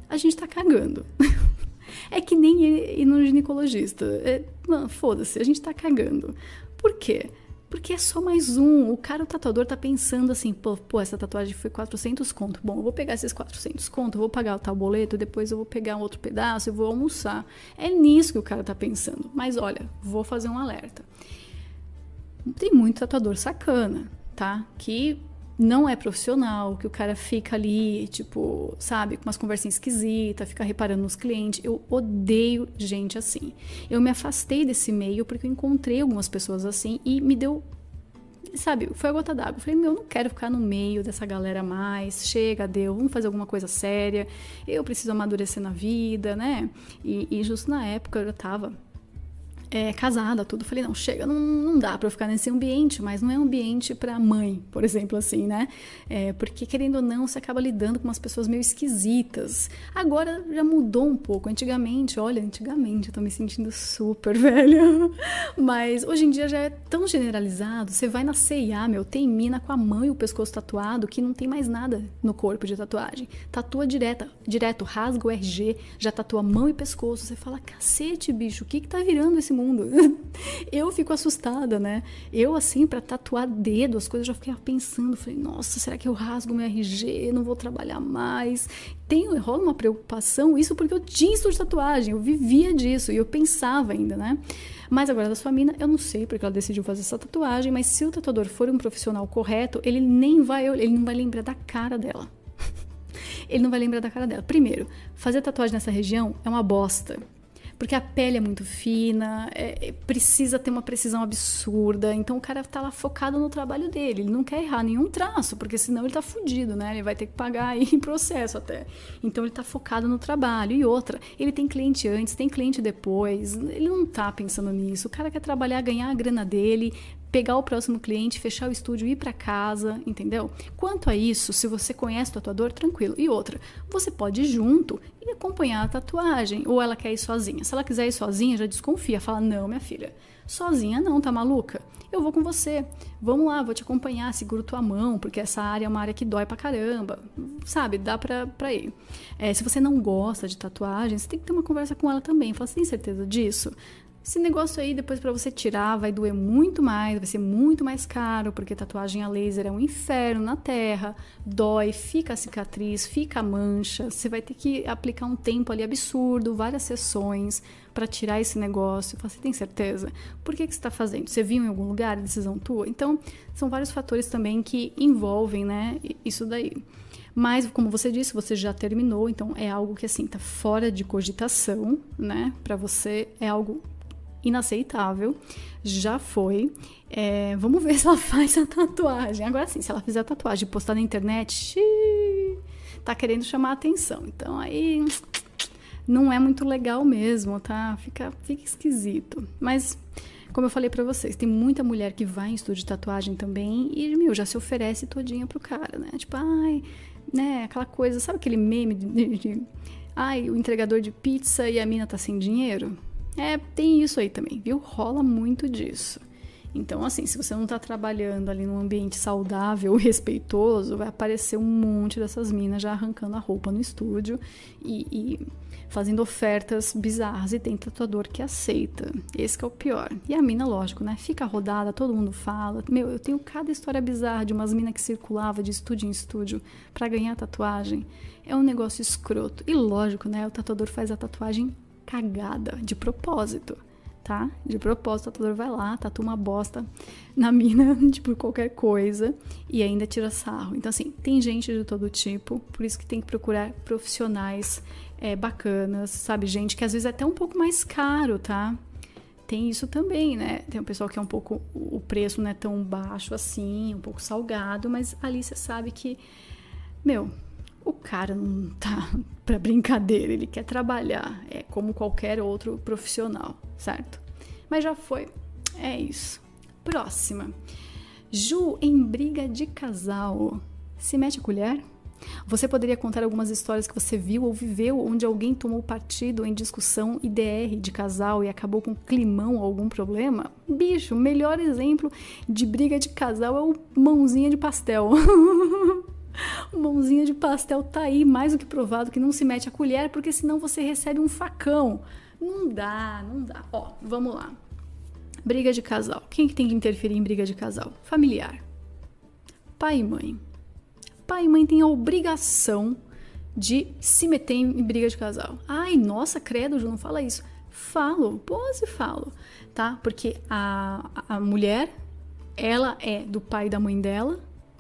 A gente tá cagando. é que nem ir no ginecologista. É, foda-se, a gente tá cagando. Por quê? Porque é só mais um. O cara, o tatuador, tá pensando assim: pô, pô, essa tatuagem foi 400 conto. Bom, eu vou pegar esses 400 conto, eu vou pagar o tal boleto, depois eu vou pegar um outro pedaço, eu vou almoçar. É nisso que o cara tá pensando. Mas olha, vou fazer um alerta. Tem muito tatuador sacana, tá? Que não é profissional, que o cara fica ali, tipo, sabe, com umas conversinhas esquisitas, fica reparando nos clientes. Eu odeio gente assim. Eu me afastei desse meio porque eu encontrei algumas pessoas assim e me deu. Sabe, foi a gota d'água. Falei, meu, eu não quero ficar no meio dessa galera mais. Chega, deu, vamos fazer alguma coisa séria. Eu preciso amadurecer na vida, né? E, e justo na época eu já tava é, casada, tudo. Falei, não, chega, não, não dá para ficar nesse ambiente, mas não é um ambiente para mãe, por exemplo, assim, né? É, porque, querendo ou não, você acaba lidando com umas pessoas meio esquisitas. Agora já mudou um pouco. Antigamente, olha, antigamente eu tô me sentindo super velha. Mas hoje em dia já é tão generalizado. Você vai na CIA, meu, tem mina com a mão e o pescoço tatuado que não tem mais nada no corpo de tatuagem. Tatua direta, direto, rasga o RG, já tatua mão e pescoço. Você fala, cacete, bicho, o que que tá virando esse mundo. eu fico assustada, né? Eu, assim, para tatuar dedo, as coisas eu já fiquei pensando. Falei, nossa, será que eu rasgo meu RG? Não vou trabalhar mais. Tem, rola uma preocupação, isso porque eu tinha estudo de tatuagem, eu vivia disso e eu pensava ainda, né? Mas agora da sua mina, eu não sei porque ela decidiu fazer essa tatuagem, mas se o tatuador for um profissional correto, ele nem vai, ele não vai lembrar da cara dela. ele não vai lembrar da cara dela. Primeiro, fazer tatuagem nessa região é uma bosta porque a pele é muito fina, é, é, precisa ter uma precisão absurda. Então o cara tá lá focado no trabalho dele. Ele não quer errar nenhum traço, porque senão ele tá fudido, né? Ele vai ter que pagar aí em processo até. Então ele tá focado no trabalho. E outra, ele tem cliente antes, tem cliente depois. Ele não tá pensando nisso. O cara quer trabalhar, ganhar a grana dele, pegar o próximo cliente, fechar o estúdio, ir para casa, entendeu? Quanto a isso, se você conhece o tatuador, tranquilo. E outra, você pode ir junto e acompanhar a tatuagem, ou ela quer ir sozinha. Se ela quiser ir sozinha, já desconfia, fala: "Não, minha filha, sozinha não, tá maluca? Eu vou com você. Vamos lá, vou te acompanhar, seguro tua mão, porque essa área é uma área que dói pra caramba. Sabe, dá pra, pra ir. É, se você não gosta de tatuagem, você tem que ter uma conversa com ela também. Fala, você tem certeza disso? Esse negócio aí, depois para você tirar, vai doer muito mais, vai ser muito mais caro, porque tatuagem a laser é um inferno na terra, dói, fica a cicatriz, fica a mancha, você vai ter que aplicar um tempo ali absurdo, várias sessões para tirar esse negócio. Você tem certeza? Por que, que você está fazendo? Você viu em algum lugar decisão tua? Então, são vários fatores também que envolvem, né, isso daí. Mas, como você disse, você já terminou, então é algo que assim tá fora de cogitação, né? Para você é algo inaceitável. Já foi. É, vamos ver se ela faz a tatuagem. Agora sim, se ela fizer a tatuagem e postar na internet, xiii, tá querendo chamar atenção. Então aí não é muito legal mesmo, tá? Fica, fica esquisito. Mas como eu falei para vocês, tem muita mulher que vai em estúdio de tatuagem também e, meu, já se oferece todinha pro cara, né? Tipo, ai, né, aquela coisa, sabe aquele meme de, de, de ai, o entregador de pizza e a mina tá sem dinheiro? É, tem isso aí também, viu? Rola muito disso. Então, assim, se você não está trabalhando ali num ambiente saudável, respeitoso, vai aparecer um monte dessas minas já arrancando a roupa no estúdio e, e fazendo ofertas bizarras. E tem tatuador que aceita. Esse é o pior. E a mina, lógico, né? Fica rodada, todo mundo fala. Meu, eu tenho cada história bizarra de umas minas que circulava de estúdio em estúdio para ganhar tatuagem. É um negócio escroto. E lógico, né? O tatuador faz a tatuagem cagada, de propósito, tá? De propósito, o tatuador vai lá, tatua uma bosta na mina, tipo, qualquer coisa, e ainda tira sarro. Então, assim, tem gente de todo tipo, por isso que tem que procurar profissionais é, bacanas, sabe? Gente que às vezes é até um pouco mais caro, tá? tem isso também, né? Tem um pessoal que é um pouco. O preço não é tão baixo assim, um pouco salgado, mas ali você sabe que, meu, o cara não tá para brincadeira, ele quer trabalhar, é como qualquer outro profissional, certo? Mas já foi, é isso. Próxima. Ju em briga de casal. Se mete a colher? Você poderia contar algumas histórias que você viu ou viveu onde alguém tomou partido em discussão IDR de casal e acabou com climão ou algum problema? Bicho, o melhor exemplo de briga de casal é o mãozinha de pastel. mãozinha de pastel tá aí, mais do que provado que não se mete a colher, porque senão você recebe um facão. Não dá, não dá. Ó, vamos lá. Briga de casal. Quem que tem que interferir em briga de casal? Familiar. Pai e mãe pai e mãe têm a obrigação de se meter em briga de casal. Ai, nossa, credo, Ju, não fala isso. Falo, pose falo, tá? Porque a, a mulher, ela é do pai e da mãe dela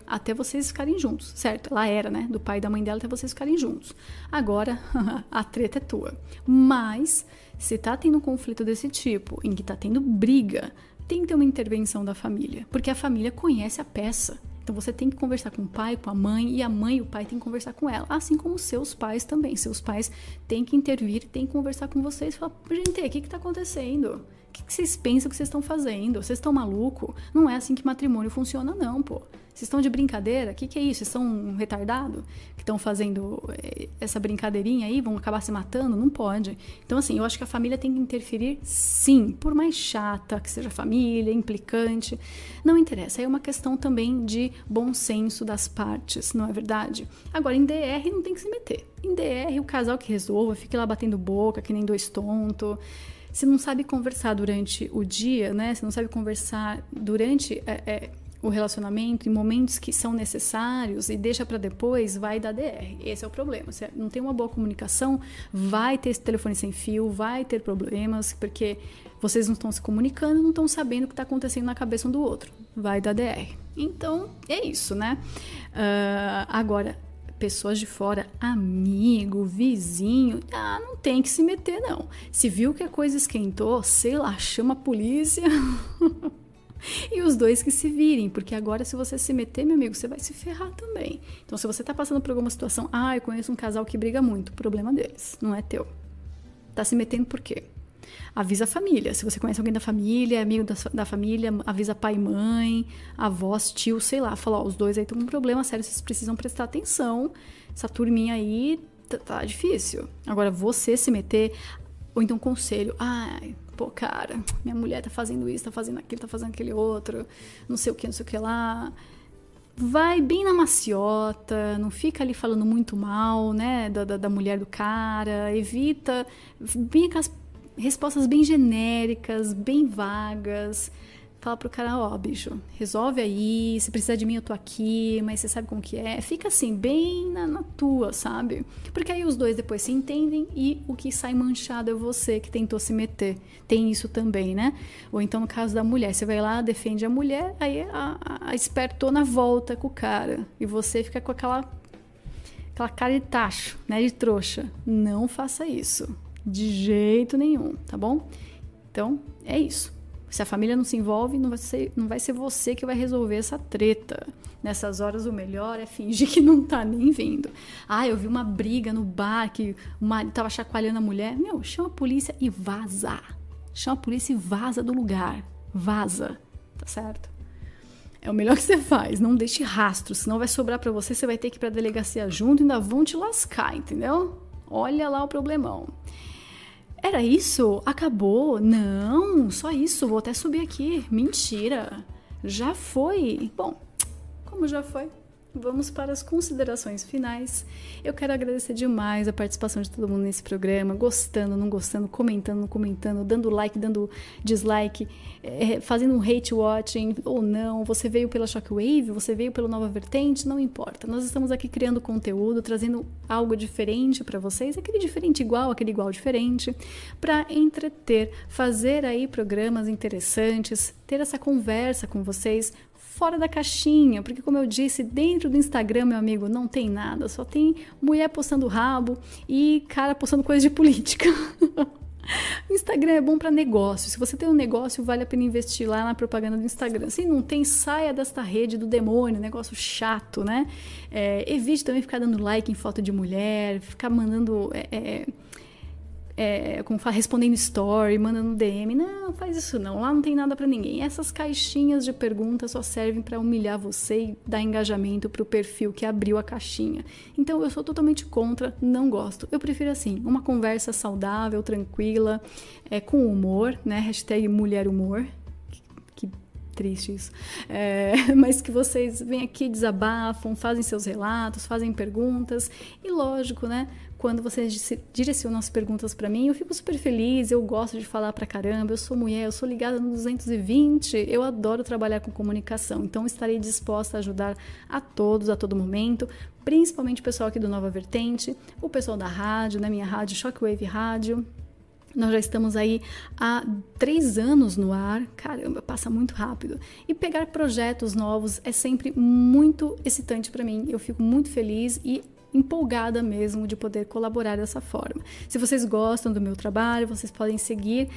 até vocês ficarem juntos, certo? Ela era, né? Do pai e da mãe dela até vocês ficarem juntos. Agora, a treta é tua. Mas, se tá tendo um conflito desse tipo, em que tá tendo briga, tem que ter uma intervenção da família. Porque a família conhece a peça. Então você tem que conversar com o pai, com a mãe, e a mãe e o pai têm que conversar com ela. Assim como seus pais também. Seus pais têm que intervir, têm que conversar com vocês e falar: gente, o que está acontecendo? O que, que vocês pensam que vocês estão fazendo? Vocês estão maluco? Não é assim que matrimônio funciona, não, pô. Vocês estão de brincadeira? O que, que é isso? Vocês são um retardado que estão fazendo eh, essa brincadeirinha aí? Vão acabar se matando? Não pode. Então, assim, eu acho que a família tem que interferir sim, por mais chata que seja a família, implicante. Não interessa. Aí é uma questão também de bom senso das partes, não é verdade? Agora, em DR não tem que se meter. Em DR, o casal que resolva, fique lá batendo boca, que nem dois tontos se não sabe conversar durante o dia, né? Se não sabe conversar durante é, é, o relacionamento em momentos que são necessários e deixa para depois, vai dar DR. Esse é o problema. Se não tem uma boa comunicação, vai ter esse telefone sem fio, vai ter problemas, porque vocês não estão se comunicando, não estão sabendo o que está acontecendo na cabeça um do outro. Vai dar DR. Então, é isso, né? Uh, agora, pessoas de fora, amigo, vizinho, ah, não tem que se meter, não. Se viu que a coisa esquentou, sei lá, chama a polícia. e os dois que se virem, porque agora se você se meter, meu amigo, você vai se ferrar também. Então, se você tá passando por alguma situação, ah, eu conheço um casal que briga muito, problema deles, não é teu. Tá se metendo por quê? Avisa a família. Se você conhece alguém da família, amigo da, da família, avisa pai e mãe, avós, tio, sei lá. Fala, ó, os dois aí estão com um problema sério, vocês precisam prestar atenção. Essa turminha aí tá, tá difícil. Agora, você se meter, ou então conselho, ai, pô, cara, minha mulher tá fazendo isso, tá fazendo aquilo, tá fazendo aquele outro, não sei o que, não sei o que lá. Vai bem na maciota, não fica ali falando muito mal, né, da, da, da mulher do cara, evita, bem aquelas respostas bem genéricas, bem vagas fala pro cara, ó, oh, bicho, resolve aí, se precisar de mim eu tô aqui, mas você sabe como que é. Fica assim, bem na, na, tua, sabe? Porque aí os dois depois se entendem e o que sai manchado é você que tentou se meter. Tem isso também, né? Ou então no caso da mulher, você vai lá, defende a mulher, aí a, a, a espertona volta com o cara e você fica com aquela aquela cara de tacho, né, de trouxa. Não faça isso. De jeito nenhum, tá bom? Então, é isso. Se a família não se envolve, não vai ser, não vai ser você que vai resolver essa treta. Nessas horas, o melhor é fingir que não tá nem vindo. Ah, eu vi uma briga no bar que o marido tava chacoalhando a mulher. Meu, chama a polícia e vaza. Chama a polícia e vaza do lugar. Vaza. Tá certo? É o melhor que você faz. Não deixe rastro, senão vai sobrar para você. Você vai ter que ir pra delegacia junto e ainda vão te lascar, entendeu? Olha lá o problemão. Era isso? Acabou? Não, só isso. Vou até subir aqui. Mentira. Já foi. Bom, como já foi, Vamos para as considerações finais. Eu quero agradecer demais a participação de todo mundo nesse programa, gostando, não gostando, comentando, não comentando, dando like, dando dislike, é, fazendo um hate watching ou não. Você veio pela Shockwave, você veio pela Nova Vertente, não importa. Nós estamos aqui criando conteúdo, trazendo algo diferente para vocês, aquele diferente igual, aquele igual diferente, para entreter, fazer aí programas interessantes, ter essa conversa com vocês, fora da caixinha, porque como eu disse, dentro do Instagram, meu amigo, não tem nada, só tem mulher postando rabo e cara postando coisa de política. Instagram é bom para negócio. Se você tem um negócio, vale a pena investir lá na propaganda do Instagram. Se não tem, saia desta rede do demônio, negócio chato, né? É, evite também ficar dando like em foto de mulher, ficar mandando. É, é, é, como fala, respondendo story, mandando DM. Não, faz isso não. Lá não tem nada para ninguém. Essas caixinhas de perguntas só servem para humilhar você e dar engajamento pro perfil que abriu a caixinha. Então eu sou totalmente contra, não gosto. Eu prefiro assim, uma conversa saudável, tranquila, é, com humor, né? Hashtag mulher humor. Que, triste isso. É, mas que vocês vêm aqui, desabafam, fazem seus relatos, fazem perguntas. E lógico, né? Quando vocês direcionam as perguntas para mim, eu fico super feliz, eu gosto de falar pra caramba, eu sou mulher, eu sou ligada no 220, eu adoro trabalhar com comunicação, então estarei disposta a ajudar a todos a todo momento, principalmente o pessoal aqui do Nova Vertente, o pessoal da rádio, né, minha rádio Shockwave Rádio, nós já estamos aí há três anos no ar, caramba, passa muito rápido. E pegar projetos novos é sempre muito excitante para mim. Eu fico muito feliz e empolgada mesmo de poder colaborar dessa forma. Se vocês gostam do meu trabalho, vocês podem seguir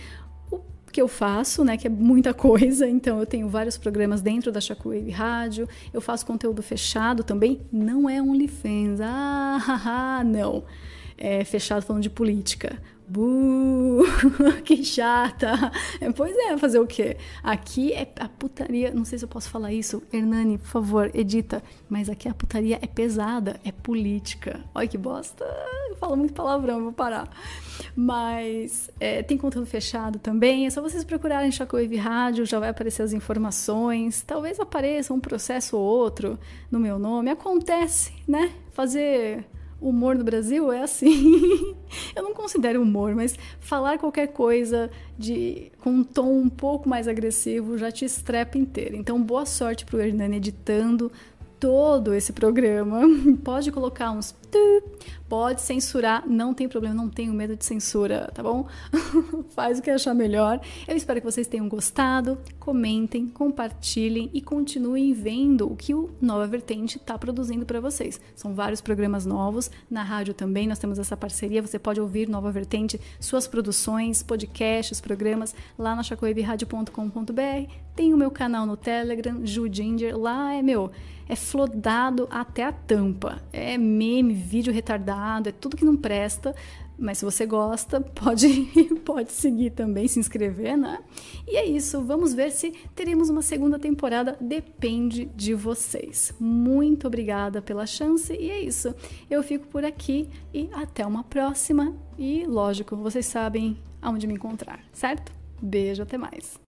o que eu faço, né, que é muita coisa. Então eu tenho vários programas dentro da Shockwave Rádio, eu faço conteúdo fechado também, não é OnlyFans. Ah, não. É fechado falando de política. Que chata. Pois é, fazer o quê? Aqui é a putaria. Não sei se eu posso falar isso. Hernani, por favor, edita. Mas aqui a putaria é pesada, é política. Olha que bosta. Eu falo muito palavrão, vou parar. Mas é, tem conteúdo fechado também. É só vocês procurarem Shockwave Rádio, já vai aparecer as informações. Talvez apareça um processo ou outro no meu nome. Acontece, né? Fazer humor no Brasil é assim. eu não considero humor, mas falar qualquer coisa de com um tom um pouco mais agressivo já te estrepa inteiro. Então, boa sorte pro Hernani editando todo esse programa. Pode colocar uns. Pode censurar, não tem problema, não tenho medo de censura, tá bom? Faz o que achar melhor. Eu espero que vocês tenham gostado. Comentem, compartilhem e continuem vendo o que o Nova Vertente está produzindo para vocês. São vários programas novos. Na rádio também nós temos essa parceria. Você pode ouvir Nova Vertente, suas produções, podcasts, programas lá na chacoweberadio.com.br. Tem o meu canal no Telegram, Ju Ginger. Lá é meu é flodado até a tampa. É meme, vídeo retardado, é tudo que não presta. Mas se você gosta, pode, pode seguir também, se inscrever, né? E é isso. Vamos ver se teremos uma segunda temporada. Depende de vocês. Muito obrigada pela chance. E é isso. Eu fico por aqui e até uma próxima. E lógico, vocês sabem aonde me encontrar, certo? Beijo, até mais.